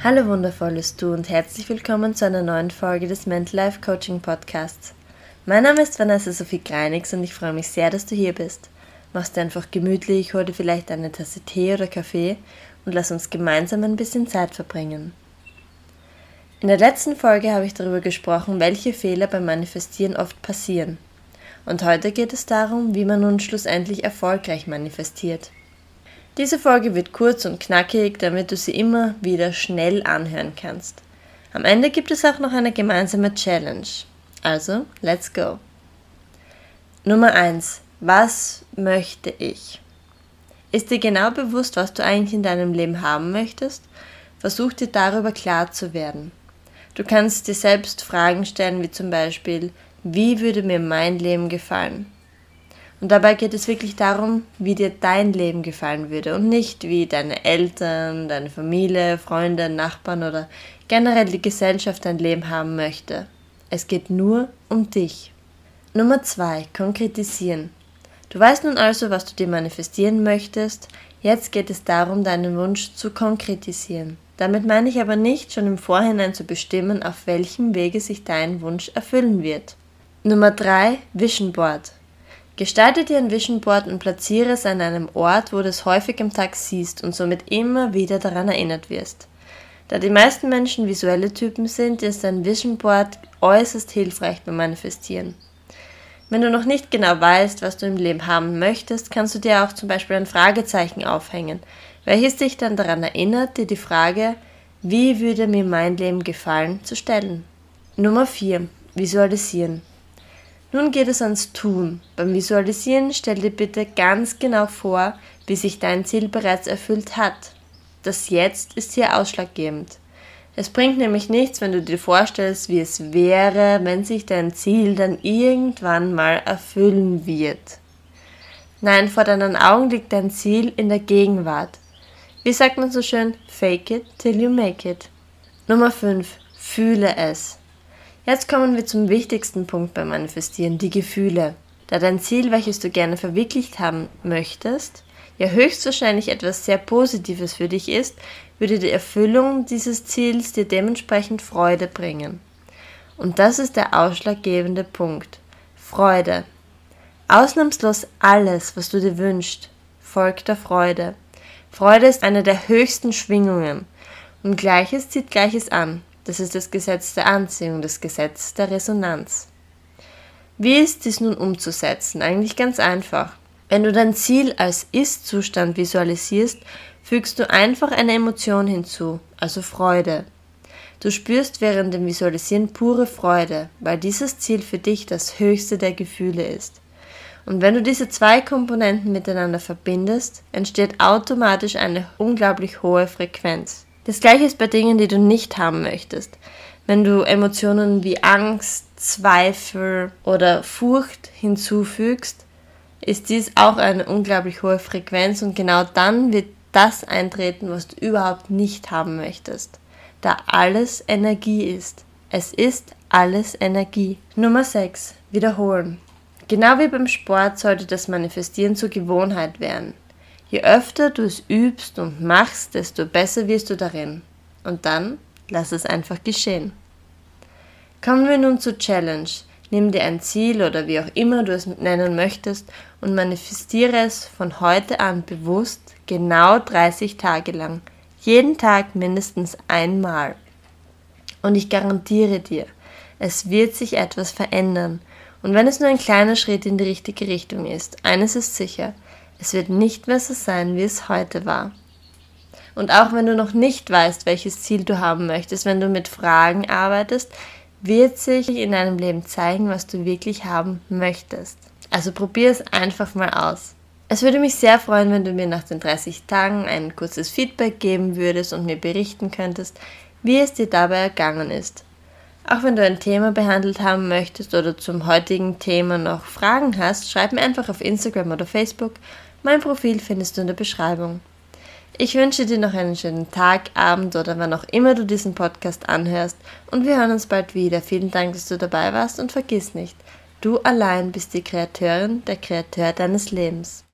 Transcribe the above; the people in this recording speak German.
Hallo wundervolles Du und herzlich willkommen zu einer neuen Folge des Mental Life Coaching Podcasts. Mein Name ist Vanessa Sophie Greinigs und ich freue mich sehr, dass du hier bist. Machst dir einfach gemütlich, hol dir vielleicht eine Tasse Tee oder Kaffee und lass uns gemeinsam ein bisschen Zeit verbringen. In der letzten Folge habe ich darüber gesprochen, welche Fehler beim Manifestieren oft passieren. Und heute geht es darum, wie man nun schlussendlich erfolgreich manifestiert. Diese Folge wird kurz und knackig, damit du sie immer wieder schnell anhören kannst. Am Ende gibt es auch noch eine gemeinsame Challenge. Also, let's go. Nummer 1. Was möchte ich? Ist dir genau bewusst, was du eigentlich in deinem Leben haben möchtest? Versuch dir darüber klar zu werden. Du kannst dir selbst Fragen stellen, wie zum Beispiel, wie würde mir mein Leben gefallen? Und dabei geht es wirklich darum, wie dir dein Leben gefallen würde und nicht wie deine Eltern, deine Familie, Freunde, Nachbarn oder generell die Gesellschaft dein Leben haben möchte. Es geht nur um dich. Nummer zwei: Konkretisieren. Du weißt nun also, was du dir manifestieren möchtest. Jetzt geht es darum, deinen Wunsch zu konkretisieren. Damit meine ich aber nicht, schon im Vorhinein zu bestimmen, auf welchem Wege sich dein Wunsch erfüllen wird. Nummer drei: Vision Board. Gestalte dir ein Vision Board und platziere es an einem Ort, wo du es häufig im Tag siehst und somit immer wieder daran erinnert wirst. Da die meisten Menschen visuelle Typen sind, ist ein Vision Board äußerst hilfreich beim Manifestieren. Wenn du noch nicht genau weißt, was du im Leben haben möchtest, kannst du dir auch zum Beispiel ein Fragezeichen aufhängen, welches dich dann daran erinnert, dir die Frage, wie würde mir mein Leben gefallen, zu stellen. Nummer 4. Visualisieren. Nun geht es ans Tun. Beim Visualisieren stell dir bitte ganz genau vor, wie sich dein Ziel bereits erfüllt hat. Das Jetzt ist hier ausschlaggebend. Es bringt nämlich nichts, wenn du dir vorstellst, wie es wäre, wenn sich dein Ziel dann irgendwann mal erfüllen wird. Nein, vor deinen Augen liegt dein Ziel in der Gegenwart. Wie sagt man so schön? Fake it till you make it. Nummer 5. Fühle es. Jetzt kommen wir zum wichtigsten Punkt beim Manifestieren, die Gefühle. Da dein Ziel, welches du gerne verwirklicht haben möchtest, ja höchstwahrscheinlich etwas sehr Positives für dich ist, würde die Erfüllung dieses Ziels dir dementsprechend Freude bringen. Und das ist der ausschlaggebende Punkt. Freude. Ausnahmslos alles, was du dir wünschst, folgt der Freude. Freude ist eine der höchsten Schwingungen. Und Gleiches zieht Gleiches an. Das ist das Gesetz der Anziehung, das Gesetz der Resonanz. Wie ist dies nun umzusetzen? Eigentlich ganz einfach. Wenn du dein Ziel als Ist-Zustand visualisierst, fügst du einfach eine Emotion hinzu, also Freude. Du spürst während dem Visualisieren pure Freude, weil dieses Ziel für dich das höchste der Gefühle ist. Und wenn du diese zwei Komponenten miteinander verbindest, entsteht automatisch eine unglaublich hohe Frequenz. Das gleiche ist bei Dingen, die du nicht haben möchtest. Wenn du Emotionen wie Angst, Zweifel oder Furcht hinzufügst, ist dies auch eine unglaublich hohe Frequenz und genau dann wird das eintreten, was du überhaupt nicht haben möchtest. Da alles Energie ist. Es ist alles Energie. Nummer 6. Wiederholen. Genau wie beim Sport sollte das Manifestieren zur Gewohnheit werden. Je öfter du es übst und machst, desto besser wirst du darin. Und dann lass es einfach geschehen. Kommen wir nun zur Challenge. Nimm dir ein Ziel oder wie auch immer du es nennen möchtest und manifestiere es von heute an bewusst genau 30 Tage lang. Jeden Tag mindestens einmal. Und ich garantiere dir, es wird sich etwas verändern. Und wenn es nur ein kleiner Schritt in die richtige Richtung ist, eines ist sicher, es wird nicht mehr so sein, wie es heute war. Und auch wenn du noch nicht weißt, welches Ziel du haben möchtest, wenn du mit Fragen arbeitest, wird sich in deinem Leben zeigen, was du wirklich haben möchtest. Also probier es einfach mal aus. Es würde mich sehr freuen, wenn du mir nach den 30 Tagen ein kurzes Feedback geben würdest und mir berichten könntest, wie es dir dabei ergangen ist. Auch wenn du ein Thema behandelt haben möchtest oder zum heutigen Thema noch Fragen hast, schreib mir einfach auf Instagram oder Facebook mein Profil findest du in der Beschreibung. Ich wünsche dir noch einen schönen Tag, Abend oder wann auch immer du diesen Podcast anhörst und wir hören uns bald wieder. Vielen Dank, dass du dabei warst und vergiss nicht, du allein bist die Kreatorin, der Kreator deines Lebens.